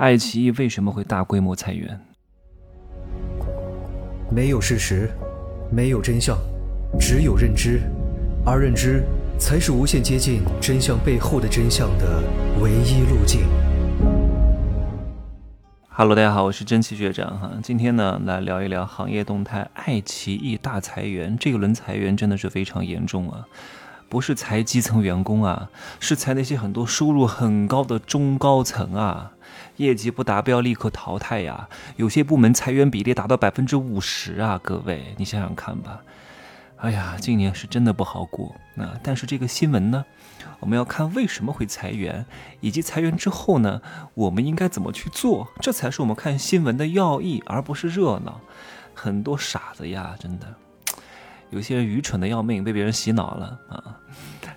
爱奇艺为什么会大规模裁员？没有事实，没有真相，只有认知，而认知才是无限接近真相背后的真相的唯一路径。Hello，大家好，我是真奇学长哈。今天呢，来聊一聊行业动态，爱奇艺大裁员，这一轮裁员真的是非常严重啊。不是裁基层员工啊，是裁那些很多收入很高的中高层啊，业绩不达标立刻淘汰呀。有些部门裁员比例达到百分之五十啊，各位你想想看吧。哎呀，今年是真的不好过啊。但是这个新闻呢，我们要看为什么会裁员，以及裁员之后呢，我们应该怎么去做，这才是我们看新闻的要义，而不是热闹。很多傻子呀，真的。有些人愚蠢的要命，被别人洗脑了啊，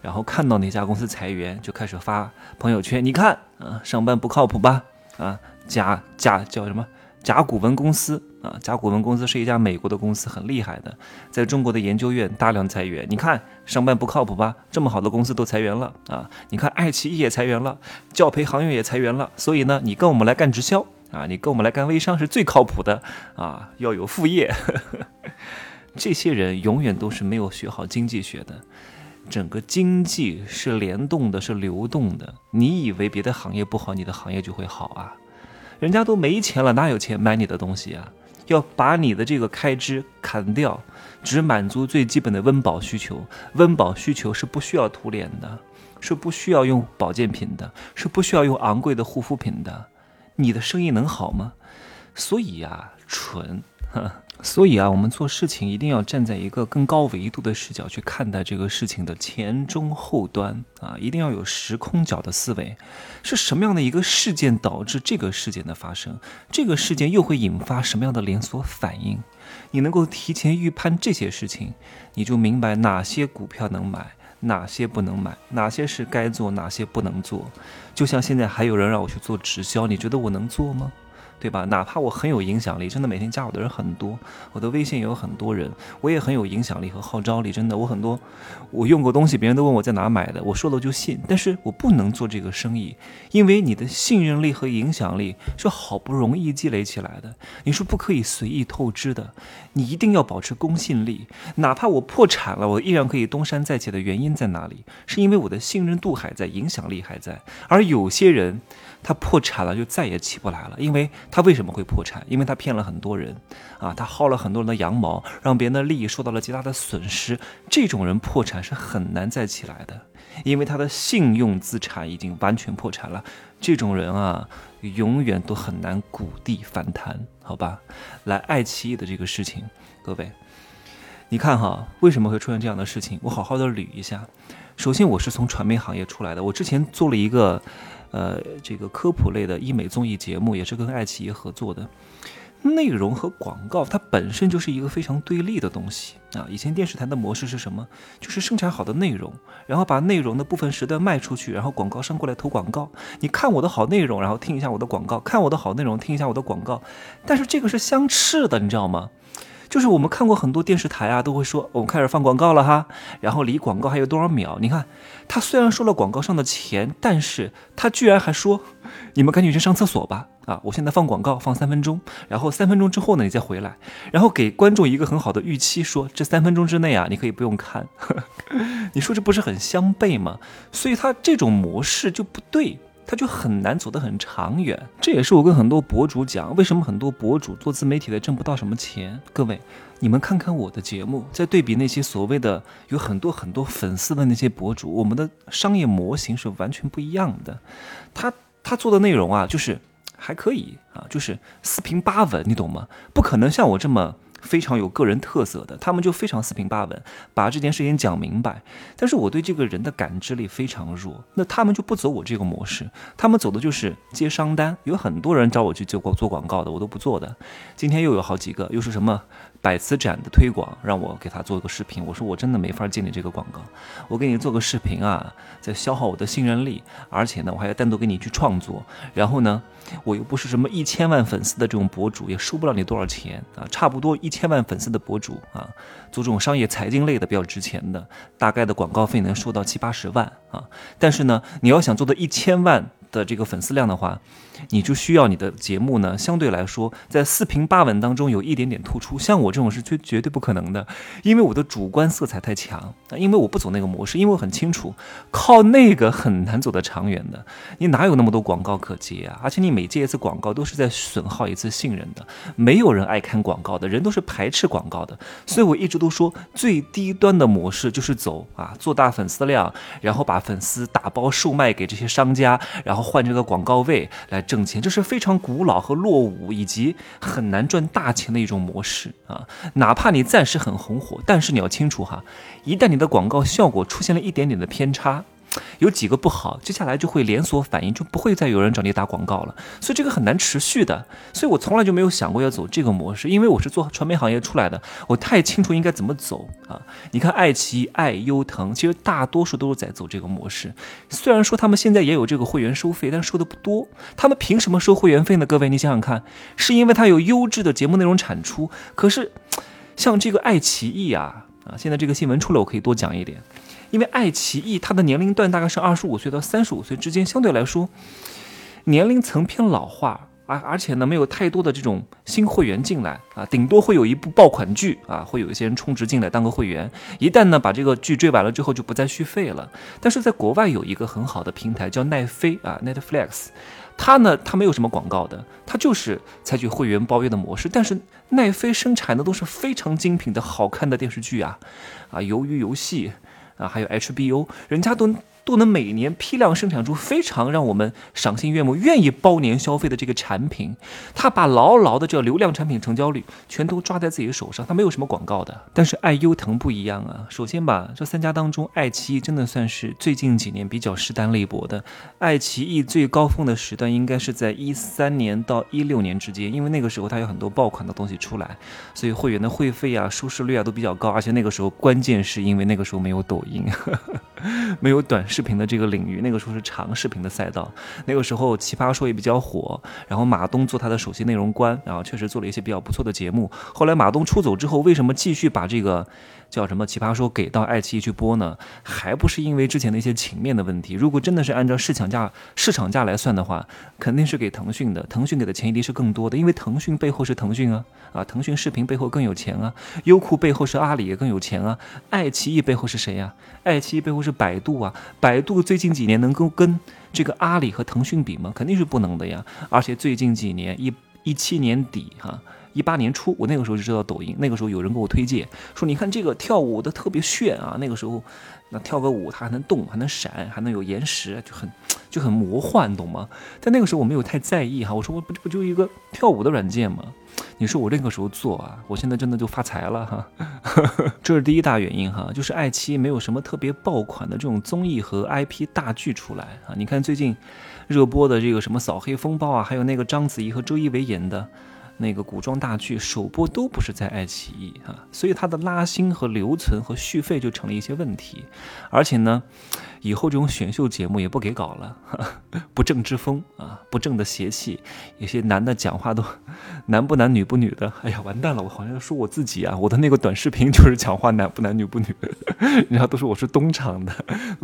然后看到哪家公司裁员，就开始发朋友圈，你看啊，上班不靠谱吧？啊，甲甲叫什么？甲骨文公司啊，甲骨文公司是一家美国的公司，很厉害的，在中国的研究院大量裁员，你看上班不靠谱吧？这么好的公司都裁员了啊！你看爱奇艺也裁员了，教培行业也裁员了，所以呢，你跟我们来干直销啊，你跟我们来干微商是最靠谱的啊，要有副业。这些人永远都是没有学好经济学的，整个经济是联动的，是流动的。你以为别的行业不好，你的行业就会好啊？人家都没钱了，哪有钱买你的东西啊？要把你的这个开支砍掉，只满足最基本的温饱需求。温饱需求是不需要涂脸的，是不需要用保健品的，是不需要用昂贵的护肤品的。你的生意能好吗？所以呀，蠢。所以啊，我们做事情一定要站在一个更高维度的视角去看待这个事情的前中后端啊，一定要有时空角的思维。是什么样的一个事件导致这个事件的发生？这个事件又会引发什么样的连锁反应？你能够提前预判这些事情，你就明白哪些股票能买，哪些不能买，哪些是该做，哪些不能做。就像现在还有人让我去做直销，你觉得我能做吗？对吧？哪怕我很有影响力，真的每天加我的人很多，我的微信也有很多人，我也很有影响力和号召力。真的，我很多，我用过东西，别人都问我在哪买的，我说了我就信。但是我不能做这个生意，因为你的信任力和影响力是好不容易积累起来的，你是不可以随意透支的。你一定要保持公信力，哪怕我破产了，我依然可以东山再起的原因在哪里？是因为我的信任度还在，影响力还在。而有些人。他破产了，就再也起不来了。因为他为什么会破产？因为他骗了很多人，啊，他薅了很多人的羊毛，让别人的利益受到了极大的损失。这种人破产是很难再起来的，因为他的信用资产已经完全破产了。这种人啊，永远都很难谷地反弹，好吧？来，爱奇艺的这个事情，各位，你看哈，为什么会出现这样的事情？我好好的捋一下。首先，我是从传媒行业出来的，我之前做了一个。呃，这个科普类的医美综艺节目也是跟爱奇艺合作的，内容和广告它本身就是一个非常对立的东西啊。以前电视台的模式是什么？就是生产好的内容，然后把内容的部分时段卖出去，然后广告商过来投广告。你看我的好内容，然后听一下我的广告；看我的好内容，听一下我的广告。但是这个是相斥的，你知道吗？就是我们看过很多电视台啊，都会说我们开始放广告了哈，然后离广告还有多少秒？你看，他虽然收了广告上的钱，但是他居然还说，你们赶紧去上厕所吧，啊，我现在放广告放三分钟，然后三分钟之后呢，你再回来，然后给观众一个很好的预期，说这三分钟之内啊，你可以不用看，你说这不是很相悖吗？所以他这种模式就不对。他就很难走得很长远，这也是我跟很多博主讲，为什么很多博主做自媒体的挣不到什么钱。各位，你们看看我的节目，在对比那些所谓的有很多很多粉丝的那些博主，我们的商业模型是完全不一样的。他他做的内容啊，就是还可以啊，就是四平八稳，你懂吗？不可能像我这么。非常有个人特色的，他们就非常四平八稳，把这件事情讲明白。但是我对这个人的感知力非常弱，那他们就不走我这个模式，他们走的就是接商单。有很多人找我去做做广告的，我都不做的。今天又有好几个，又是什么百词斩的推广，让我给他做个视频。我说我真的没法接你这个广告，我给你做个视频啊，在消耗我的信任力，而且呢，我还要单独给你去创作，然后呢。我又不是什么一千万粉丝的这种博主，也收不了你多少钱啊！差不多一千万粉丝的博主啊，做这种商业财经类的比较值钱的，大概的广告费能收到七八十万啊。但是呢，你要想做到一千万的这个粉丝量的话，你就需要你的节目呢，相对来说在四平八稳当中有一点点突出。像我这种是绝绝对不可能的，因为我的主观色彩太强，因为我不走那个模式，因为我很清楚，靠那个很难走得长远的。你哪有那么多广告可接啊？而且你每接一次广告都是在损耗一次信任的，没有人爱看广告的，人都是排斥广告的。所以我一直都说，最低端的模式就是走啊，做大粉丝量，然后把粉丝打包售卖给这些商家，然后换这个广告位来挣钱，这是非常古老和落伍，以及很难赚大钱的一种模式啊。哪怕你暂时很红火，但是你要清楚哈，一旦你的广告效果出现了一点点的偏差。有几个不好，接下来就会连锁反应，就不会再有人找你打广告了。所以这个很难持续的。所以我从来就没有想过要走这个模式，因为我是做传媒行业出来的，我太清楚应该怎么走啊。你看爱奇艺、爱优腾，其实大多数都是在走这个模式。虽然说他们现在也有这个会员收费，但收的不多。他们凭什么收会员费呢？各位，你想想看，是因为他有优质的节目内容产出。可是像这个爱奇艺啊啊，现在这个新闻出来，我可以多讲一点。因为爱奇艺它的年龄段大概是二十五岁到三十五岁之间，相对来说年龄层偏老化，而而且呢没有太多的这种新会员进来啊，顶多会有一部爆款剧啊，会有一些人充值进来当个会员，一旦呢把这个剧追完了之后就不再续费了。但是在国外有一个很好的平台叫奈飞啊，Netflix，它呢它没有什么广告的，它就是采取会员包月的模式，但是奈飞生产的都是非常精品的好看的电视剧啊，啊鱿鱼游戏。啊，还有 HBO，人家都。都能每年批量生产出非常让我们赏心悦目、愿意包年消费的这个产品，他把牢牢的这流量产品成交率全都抓在自己手上，他没有什么广告的。但是爱优腾不一样啊，首先吧，这三家当中，爱奇艺真的算是最近几年比较势单力薄的。爱奇艺最高峰的时段应该是在一三年到一六年之间，因为那个时候它有很多爆款的东西出来，所以会员的会费啊、收视率啊都比较高，而且那个时候关键是因为那个时候没有抖音，没有短视。视频的这个领域，那个时候是长视频的赛道，那个时候奇葩说也比较火，然后马东做他的首席内容官，然后确实做了一些比较不错的节目。后来马东出走之后，为什么继续把这个？叫什么奇葩说给到爱奇艺去播呢？还不是因为之前的一些情面的问题。如果真的是按照市场价市场价来算的话，肯定是给腾讯的。腾讯给的钱一定是更多的，因为腾讯背后是腾讯啊啊！腾讯视频背后更有钱啊，优酷背后是阿里也更有钱啊。爱奇艺背后是谁呀？爱奇艺背后是百度啊。百度最近几年能够跟这个阿里和腾讯比吗？肯定是不能的呀。而且最近几年一一七年底哈。一八年初，我那个时候就知道抖音。那个时候有人给我推荐，说你看这个跳舞的特别炫啊。那个时候，那跳个舞它还能动，还能闪，还能有延时，就很就很魔幻，懂吗？但那个时候我没有太在意哈。我说我不不就一个跳舞的软件吗？你说我那个时候做啊，我现在真的就发财了哈。这是第一大原因哈，就是爱奇艺没有什么特别爆款的这种综艺和 IP 大剧出来啊。你看最近热播的这个什么扫黑风暴啊，还有那个章子怡和周一围演的。那个古装大剧首播都不是在爱奇艺啊，所以它的拉新和留存和续费就成了一些问题，而且呢。以后这种选秀节目也不给搞了，不正之风啊，不正的邪气，有些男的讲话都男不男女不女的，哎呀完蛋了，我好像说我自己啊，我的那个短视频就是讲话男不男女不女，人家都说我是东厂的，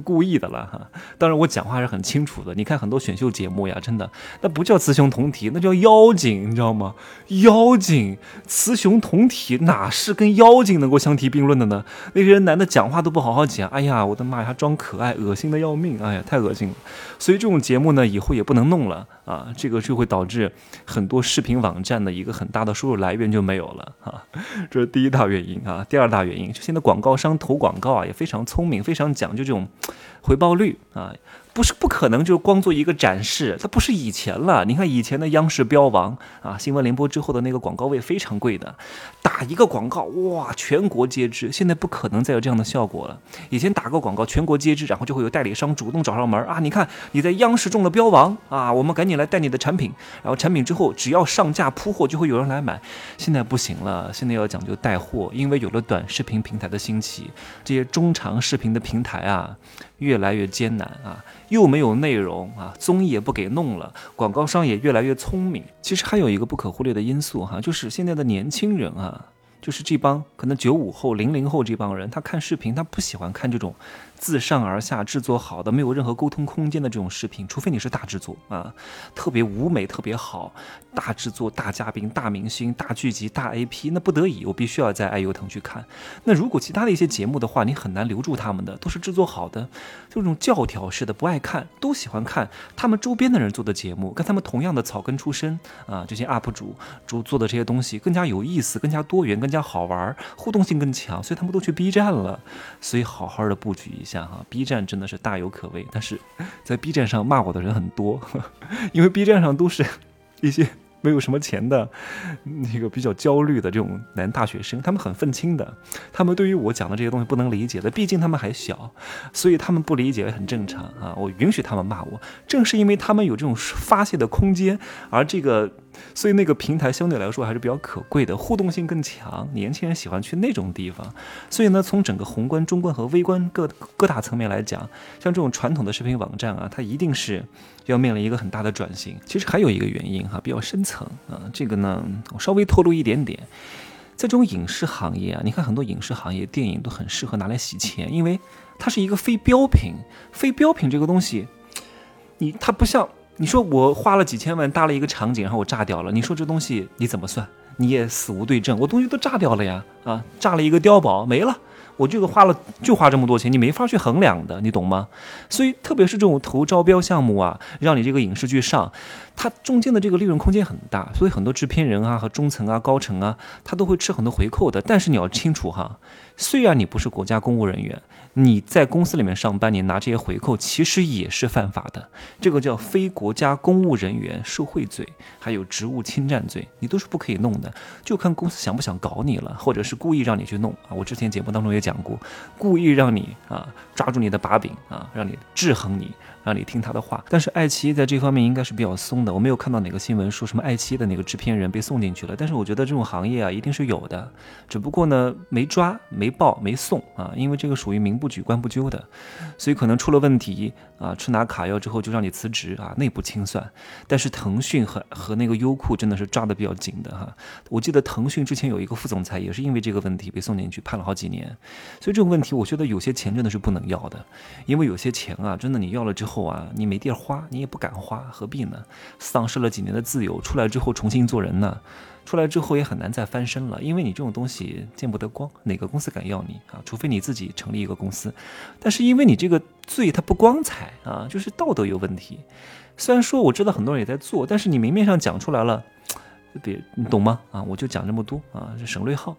故意的了哈。当然我讲话是很清楚的，你看很多选秀节目呀，真的那不叫雌雄同体，那叫妖精，你知道吗？妖精，雌雄同体哪是跟妖精能够相提并论的呢？那些人男的讲话都不好好讲，哎呀，我的妈呀，装可爱恶。恶心的要命，哎呀，太恶心了！所以这种节目呢，以后也不能弄了啊，这个就会导致很多视频网站的一个很大的收入来源就没有了啊，这是第一大原因啊。第二大原因，就现在广告商投广告啊，也非常聪明，非常讲究这种回报率啊。不是不可能，就是光做一个展示，它不是以前了。你看以前的央视标王啊，新闻联播之后的那个广告位非常贵的，打一个广告哇，全国皆知。现在不可能再有这样的效果了。以前打个广告全国皆知，然后就会有代理商主动找上门啊。你看你在央视中了标王啊，我们赶紧来带你的产品。然后产品之后只要上架铺货，就会有人来买。现在不行了，现在要讲究带货，因为有了短视频平台的兴起，这些中长视频的平台啊。越来越艰难啊，又没有内容啊，综艺也不给弄了，广告商也越来越聪明。其实还有一个不可忽略的因素哈，就是现在的年轻人啊，就是这帮可能九五后、零零后这帮人，他看视频，他不喜欢看这种自上而下制作好的、没有任何沟通空间的这种视频，除非你是大制作啊，特别舞美特别好，大制作、大嘉宾、大明星、大剧集、大 AP，那不得已我必须要在爱优腾去看。那如果其他的一些节目的话，你很难留住他们的，都是制作好的，就这种教条式的，不爱看，都喜欢看他们周边的人做的节目，跟他们同样的草根出身啊，这些 UP 主主做的这些东西更加有意思，更加多元，更加好玩，互动性更强，所以他们都去 B 站了。所以好好的布局一下哈，B 站真的是大有可为。但是在 B 站上骂我的人很多，因为 B 站上都是一些没有什么钱的那个比较焦虑的这种男大学生，他们很愤青的，他们对于我讲的这些东西不能理解的，毕竟他们还小，所以他们不理解也很正常啊。我允许他们骂我，正是因为他们有这种发泄的空间，而这个。所以那个平台相对来说还是比较可贵的，互动性更强，年轻人喜欢去那种地方。所以呢，从整个宏观、中观和微观各各大层面来讲，像这种传统的视频网站啊，它一定是要面临一个很大的转型。其实还有一个原因哈，比较深层啊，这个呢，我稍微透露一点点，在这种影视行业啊，你看很多影视行业电影都很适合拿来洗钱，因为它是一个非标品，非标品这个东西，你它不像。你说我花了几千万搭了一个场景，然后我炸掉了。你说这东西你怎么算？你也死无对证。我东西都炸掉了呀，啊，炸了一个碉堡没了。我这个花了就花这么多钱，你没法去衡量的，你懂吗？所以特别是这种投招标项目啊，让你这个影视剧上，它中间的这个利润空间很大，所以很多制片人啊和中层啊高层啊，他都会吃很多回扣的。但是你要清楚哈，虽然你不是国家公务人员。你在公司里面上班，你拿这些回扣，其实也是犯法的。这个叫非国家公务人员受贿罪，还有职务侵占罪，你都是不可以弄的。就看公司想不想搞你了，或者是故意让你去弄啊。我之前节目当中也讲过，故意让你啊抓住你的把柄啊，让你制衡你。让你听他的话，但是爱奇艺在这方面应该是比较松的。我没有看到哪个新闻说什么爱奇艺的哪个制片人被送进去了，但是我觉得这种行业啊一定是有的，只不过呢没抓、没报、没送啊，因为这个属于民不举、官不究的，所以可能出了问题啊，吃拿卡要之后就让你辞职啊，内部清算。但是腾讯和和那个优酷真的是抓的比较紧的哈，我记得腾讯之前有一个副总裁也是因为这个问题被送进去判了好几年，所以这种问题我觉得有些钱真的是不能要的，因为有些钱啊真的你要了之。后啊，你没地儿花，你也不敢花，何必呢？丧失了几年的自由，出来之后重新做人呢？出来之后也很难再翻身了，因为你这种东西见不得光，哪个公司敢要你啊？除非你自己成立一个公司。但是因为你这个罪它不光彩啊，就是道德有问题。虽然说我知道很多人也在做，但是你明面上讲出来了。别，你懂吗？啊，我就讲这么多啊，是省略号。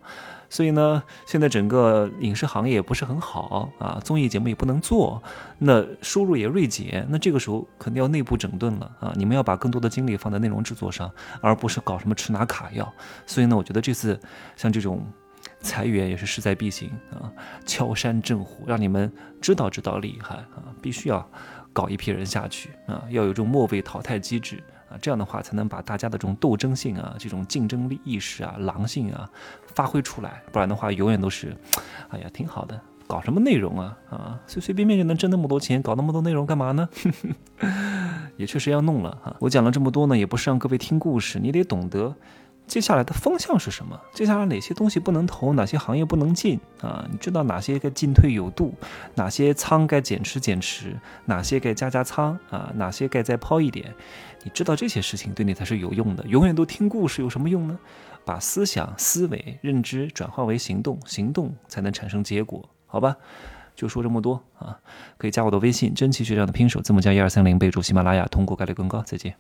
所以呢，现在整个影视行业也不是很好啊，综艺节目也不能做，那收入也锐减，那这个时候肯定要内部整顿了啊！你们要把更多的精力放在内容制作上，而不是搞什么吃拿卡要。所以呢，我觉得这次像这种裁员也是势在必行啊，敲山震虎，让你们知道知道厉害啊，必须要搞一批人下去啊，要有这种末位淘汰机制。啊，这样的话才能把大家的这种斗争性啊、这种竞争力意识啊、狼性啊发挥出来，不然的话永远都是，哎呀，挺好的，搞什么内容啊啊，随随便便就能挣那么多钱，搞那么多内容干嘛呢？也确实要弄了哈。我讲了这么多呢，也不是让各位听故事，你得懂得。接下来的方向是什么？接下来哪些东西不能投？哪些行业不能进？啊，你知道哪些该进退有度？哪些仓该减持减持？哪些该加加仓？啊，哪些该再抛一点？你知道这些事情对你才是有用的。永远都听故事有什么用呢？把思想、思维、认知转化为行动，行动才能产生结果。好吧，就说这么多啊。可以加我的微信“真奇学长”的拼手字母加一二三零，备注喜马拉雅，通过概率更高。再见。